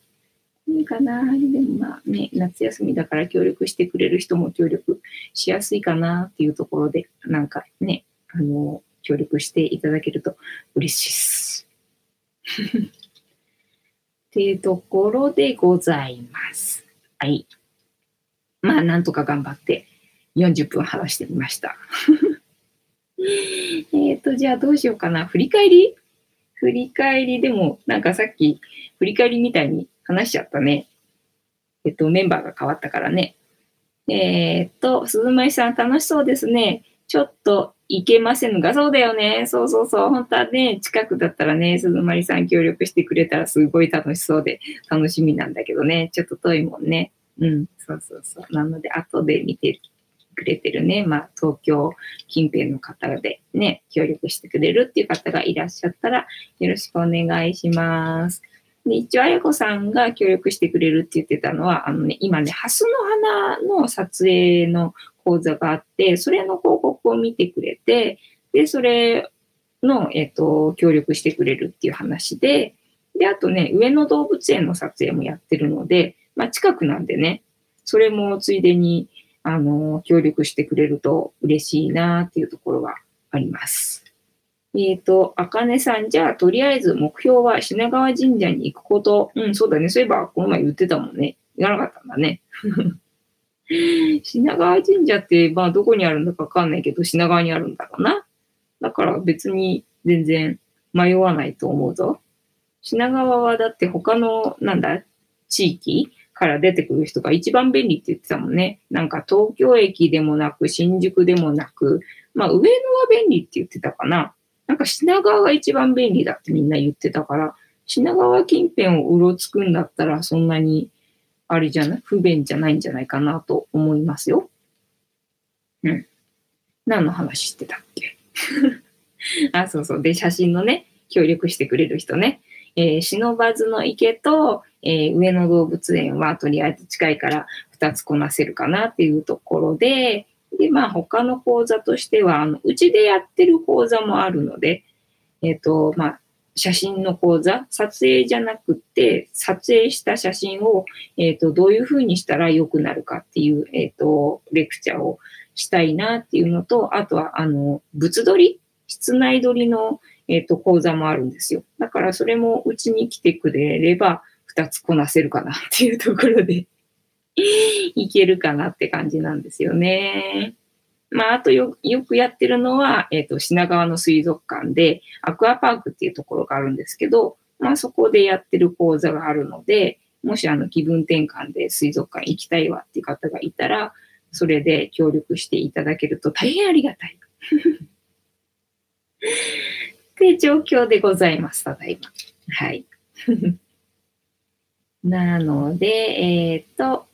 混むかな？でもまあね、夏休みだから協力してくれる人も協力しやすいかなっていうところで、なんかね、あの、協力していただけると嬉しいです。っ っていうところでございます。はい。まあ、なんとか頑張って40分話してみました。えっと、じゃあどうしようかな。振り返り？振り返りでも、なんかさっき振り返りみたいに話しちゃったね。えっと、メンバーが変わったからね。えーっと、鈴舞さん楽しそうですね。ちょっといけませんが、そうだよね。そうそうそう。本当はね、近くだったらね、鈴舞さん協力してくれたらすごい楽しそうで楽しみなんだけどね。ちょっと遠いもんね。うん、そうそうそう。なので、後で見てくれてるね、まあ、東京近辺の方でね、協力してくれるっていう方がいらっしゃったら、よろしくお願いします。で、一応、あやこさんが協力してくれるって言ってたのは、あのね、今ね、ハスの花の撮影の講座があって、それの広告を見てくれて、で、それの、えっ、と、協力してくれるっていう話で、で、あとね、上野動物園の撮影もやってるので、まあ、近くなんでね、それもついでに、あの、協力してくれると嬉しいなっていうところがあります。えっ、と、あかねさん、じゃあ、とりあえず目標は品川神社に行くこと。うん、そうだね。そういえば、この前言ってたもんね。言わなかったんだね。品川神社って、まあ、どこにあるんだかわかんないけど、品川にあるんだろうな。だから別に全然迷わないと思うぞ。品川はだって他の、なんだ、地域から出てくる人が一番便利って言ってたもんね。なんか東京駅でもなく、新宿でもなく、まあ上野は便利って言ってたかな。なんか品川が一番便利だってみんな言ってたから、品川近辺をうろつくんだったらそんなに、あれじゃない、不便じゃないんじゃないかなと思いますよ。うん。何の話してたっけ？あ、そうそう。で、写真のね、協力してくれる人ね。えー、忍ばずの池と、えー上野動物園はとりあえず近いから2つこなせるかなっていうところで、で、まあ他の講座としては、あの、うちでやってる講座もあるので、えっ、と、まあ、写真の講座、撮影じゃなくて、撮影した写真を、えっ、と、どういうふうにしたら良くなるかっていう、えっ、と、レクチャーをしたいなっていうのと、あとは、あの、物撮り室内撮りの、えっ、と、講座もあるんですよ。だから、それもうちに来てくれれば、二つこなせるかなっていうところで、いけるかなって感じなんですよね。まあ、あとよよくやってるのは、えっ、と、品川の水族館で、アクアパークっていうところがあるんですけど、まあ、そこでやってる講座があるので、もしあの気分転換で水族館行きたいわっていう方がいたら、それで協力していただけると大変ありがたい。って状況でございます、ただいま。はい。なので、えっ、と、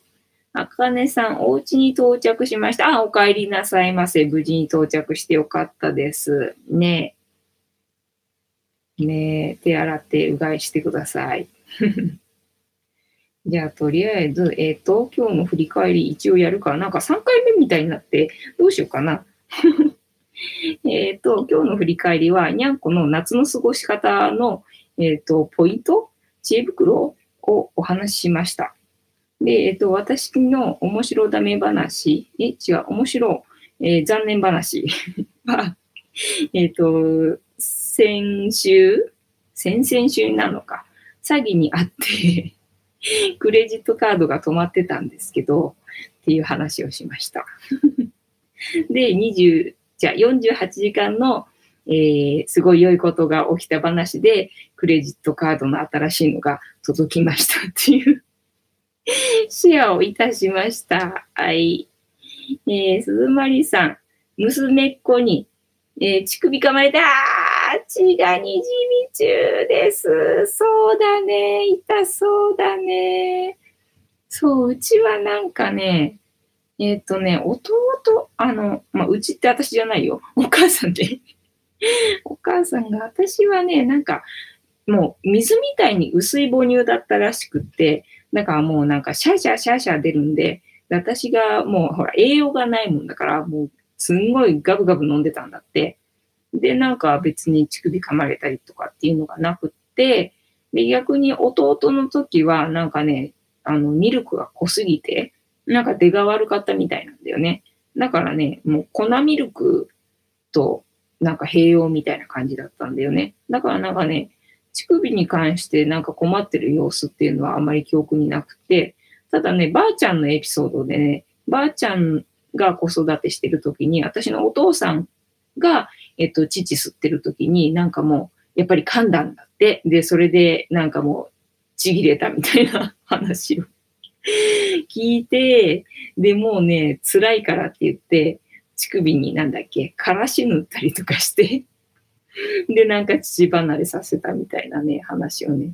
あかねさん、お家に到着しました。あ、お帰りなさいませ。無事に到着してよかったです。ねえ。ねえ、手洗ってうがいしてください。じゃあ、とりあえず、えっ、と、今日の振り返り一応やるから、なんか3回目みたいになって、どうしようかな。えっと、今日の振り返りは、にゃんこの夏の過ごし方の、えっ、と、ポイント？知恵袋？をお話ししました。で、えっ、と、私の面白ダメ話、え、違う、面白、えー残念話 は、えっ、と、先週、先々週なのか、詐欺にあって、クレジットカードが止まってたんですけど、っていう話をしました。で、20、じゃあ48時間の、えーすごい良いことが起きた話で、クレジットカードの新しいのが届きましたっていう シェアをいたしました。はい。えー、鈴まりさん、娘っ子に、えー乳首噛まれた血がにじみ中です。そうだね。痛そうだね。そう、うちはなんかね、えっ、とね、弟、あの、まあ、うちって私じゃないよ。お母さんで。お母さんが、私はね、なんか、もう水みたいに薄い母乳だったらしくって、だかもうなんかシャーシャーシャーシャー出るんで、で私がもうほら栄養がないもんだから、もうすんごいガブガブ飲んでたんだって。で、なんか別に乳首噛まれたりとかっていうのがなくって、で、逆に弟の時はなんかね、あの、ミルクが濃すぎて、なんか出が悪かったみたいなんだよね。だからね、もう粉ミルクとなんか併用みたいな感じだったんだよね。だからなんかね、乳首に関してなんか困ってる様子っていうのはあまり記憶になくて、ただね、ばあちゃんのエピソードでね、ばあちゃんが子育てしてる時に、私のお父さんが、えっと、父吸ってる時に、なんかもう、やっぱり噛んだんだって。で、それで、なんかもう、ちぎれたみたいな 話を 聞いて、で、もうね、辛いからって言って、乳首になんだっけ、からし塗ったりとかして で、なんか父離れさせたみたいなね、話をね、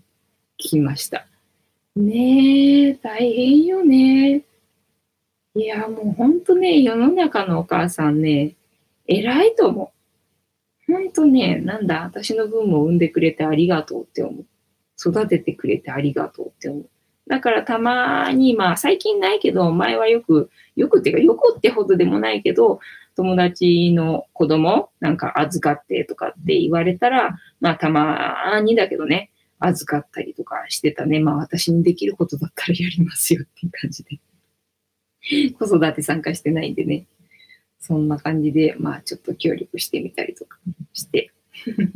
聞きました。ねえ、大変よね。いや、もうほんとね、世の中のお母さんね、偉いと思う。ほんとね、なんだ、私の分も産んでくれてありがとうって思う。育ててくれてありがとうって思う。だからたまに、まあ最近ないけど、前はよく、よくっていうか、よくってほどでもないけど、友達の子供なんか預かってとかって言われたら、まあたまにだけどね、預かったりとかしてたね。まあ私にできることだったらやりますよっていう感じで。子育て参加してないんでね。そんな感じで、まあちょっと協力してみたりとかして。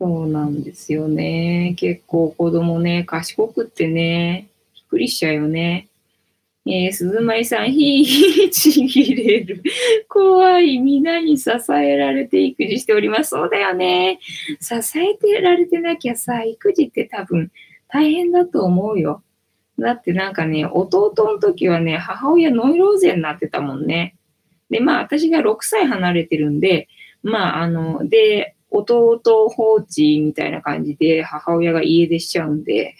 そうなんですよね。結構子供ね、賢くってね、びっくりしちゃうよね。えー、鈴舞さん、ひーちぎれる。怖い。皆に支えられて育児しております。そうだよね。支えてられてなきゃさ、育児って多分大変だと思うよ。だってなんかね、弟の時はね、母親ノイローゼになってたもんね。で、まあ私が6歳離れてるんで、まああの、で、弟放置みたいな感じで母親が家出しちゃうんで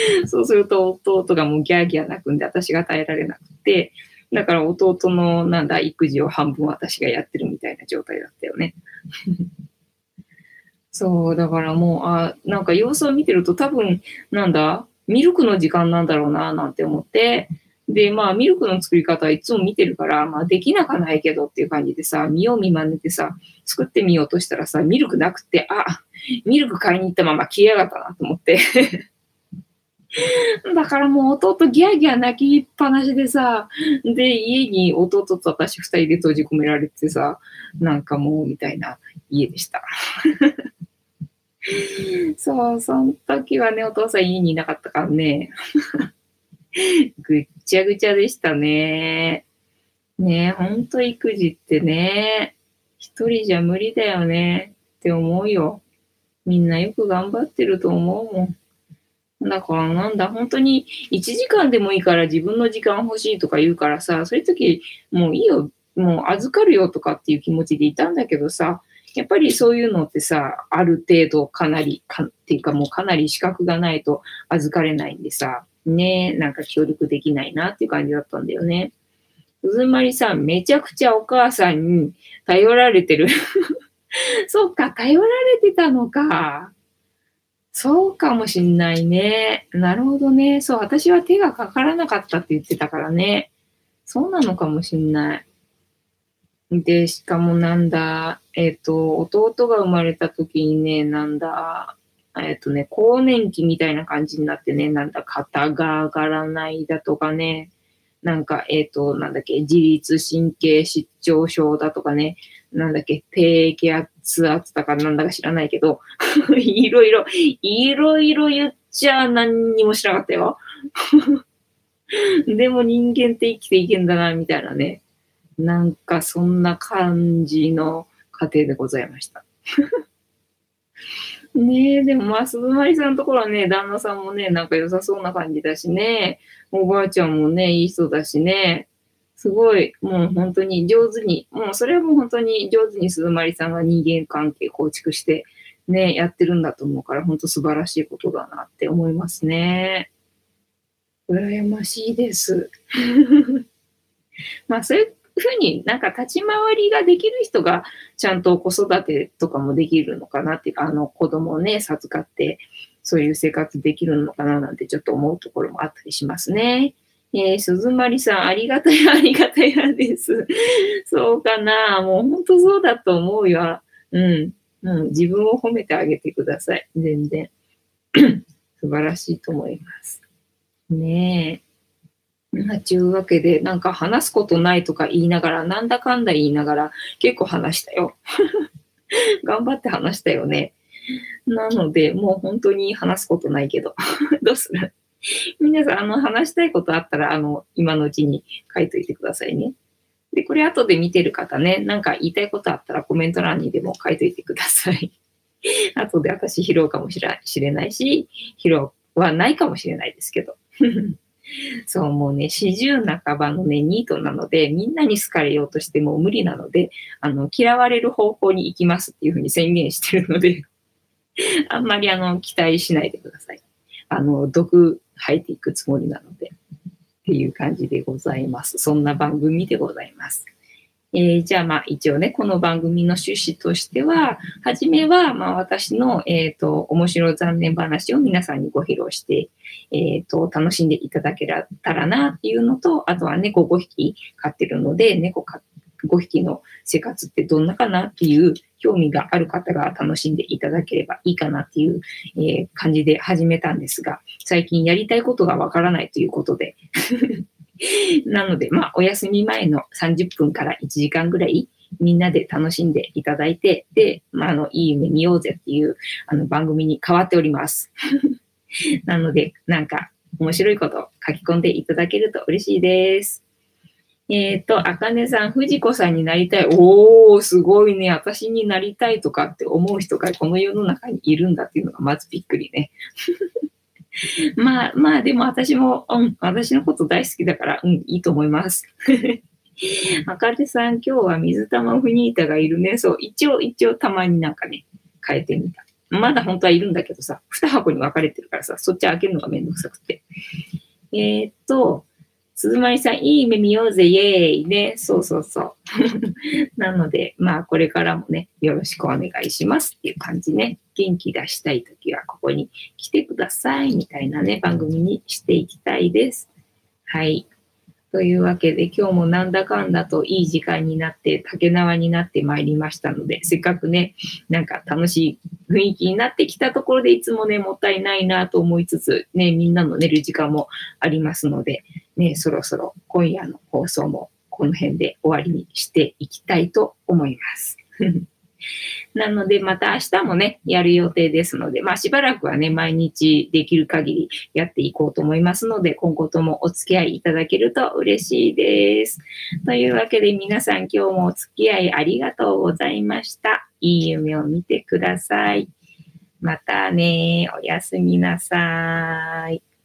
そうすると弟がもうギャーギャー泣くんで私が耐えられなくて、だから弟のなんだ育児を半分私がやってるみたいな状態だったよね。そう、だからもう、あ、なんか様子を見てると多分、なんだ、ミルクの時間なんだろうな、なんて思って、で、まあ、ミルクの作り方はいつも見てるから、まあ、できなかないけどっていう感じでさ、見よう見まねてさ、作ってみようとしたらさ、ミルクなくて、あ、ミルク買いに行ったまま消えやがったなと思って だからもう弟ギャーギャー泣きっぱなしでさ、で、家に弟と私二人で閉じ込められてさ、なんかもうみたいな家でした。そう、その時はね、お父さん家にいなかったからね。ぐっちゃぐちゃでしたね。ねえ、ほんと育児ってね、一人じゃ無理だよねって思うよ。みんなよく頑張ってると思うもん。だからなんだ、本当に1時間でもいいから自分の時間欲しいとか言うからさ、そういう時もういいよ、もう預かるよとかっていう気持ちでいたんだけどさ、やっぱりそういうのってさ、ある程度かなり、かっていうかもうかなり資格がないと預かれないんでさ、ねえ、なんか協力できないなっていう感じだったんだよね。うずまりさん、めちゃくちゃお母さんに頼られてる。そっか、頼られてたのか。そうかもしんないね。なるほどね。そう、私は手がかからなかったって言ってたからね。そうなのかもしんない。で、しかもなんだ、えっ、ー、と、弟が生まれた時にね、なんだ、えっ、ー、とね、更年期みたいな感じになってね、なんだ、肩が上がらないだとかね、なんか、えっ、ー、と、なんだっけ、自律神経失調症だとかね、なんだっけ、低気圧圧だかなんだか知らないけど、いろいろ、いろいろ言っちゃ何にもしなかったよ。でも人間って生きていけんだな、みたいなね。なんかそんな感じの家庭でございました。ねえ、でもまあ、鈴まりさんのところはね、旦那さんもね、なんか良さそうな感じだしね、おばあちゃんもね、いい人だしね、すごい、もう本当に上手に、もうそれはもう本当に上手に鈴まりさんが人間関係構築して、ね、やってるんだと思うから、本当素晴らしいことだなって思いますね。羨ましいです。まあ、そういうふうになんか立ち回りができる人がちゃんと子育てとかもできるのかなっていうか、あの子供をね、授かってそういう生活できるのかななんてちょっと思うところもあったりしますね。えー、鈴まりさん、ありがたい、ありがたいです。そうかな。もう本当そうだと思うよ。うん。うん。自分を褒めてあげてください。全然。素晴らしいと思います。ねえ。まあ、ちゅうわけで、なんか話すことないとか言いながら、なんだかんだ言いながら、結構話したよ。頑張って話したよね。なので、もう本当に話すことないけど、どうする？皆さん、あの、話したいことあったら、あの、今のうちに書いといてくださいね。で、これ後で見てる方ね、なんか言いたいことあったらコメント欄にでも書いといてください。後で私拾うかもしれないし、拾はないかもしれないですけど。そう、もうね、四十半ばのね、ニートなので、みんなに好かれようとしても無理なので、あの、嫌われる方向に行きますっていうふうに宣言してるのであんまりあの、期待しないでください。あの、毒吐いていくつもりなので、っていう感じでございます。そんな番組でございます。えー、じゃあまあ一応ね、この番組の趣旨としては、はじめはま私の、えっ、ー、と、面白残念話を皆さんにご披露して、えっ、ー、と、楽しんでいただけたらなっていうのと、あとは猫5匹飼ってるので、猫5匹の生活ってどんなかなっていう興味がある方が楽しんでいただければいいかなっていう、えー、感じで始めたんですが、最近やりたいことがわからないということで なので、まあ、お休み前の30分から1時間ぐらい、みんなで楽しんでいただいて、で、まあ、あの、いい夢見ようぜっていう、あの、番組に変わっております。なので、なんか、面白いこと書き込んでいただけると嬉しいです。えっ、ー、と、あかねさん、藤子さんになりたい。おー、すごいね。私になりたいとかって思う人がこの世の中にいるんだっていうのがまずびっくりね。まあまあ、でも私も、うん、私のこと大好きだから、うん、いいと思います。あかねさん、今日は水玉フニータがいるね。そう、一応、一応たまになんかね、変えてみた。まだ本当はいるんだけどさ、二箱に分かれてるからさ、そっち開けるのがめんどくさくて。えー、っと、鈴まりさん、いい夢見ようぜ、イエーイね。そうそうそう。なので、まあ、これからもね、よろしくお願いしますっていう感じね。元気出したいときは、ここに来てください、みたいなね、番組にしていきたいです。はい。というわけで、今日もなんだかんだといい時間になって、竹縄になってまいりましたので、せっかくね、なんか楽しい雰囲気になってきたところで、いつもね、もったいないなと思いつつ、ね、みんなの寝る時間もありますので、ね、そろそろ今夜の放送もこの辺で終わりにしていきたいと思います。なので、また明日もね、やる予定ですので、まあしばらくはね、毎日できる限りやっていこうと思いますので、今後ともお付き合いいただけると嬉しいです。というわけで皆さん今日もお付き合いありがとうございました。いい夢を見てください。またね、おやすみなさい。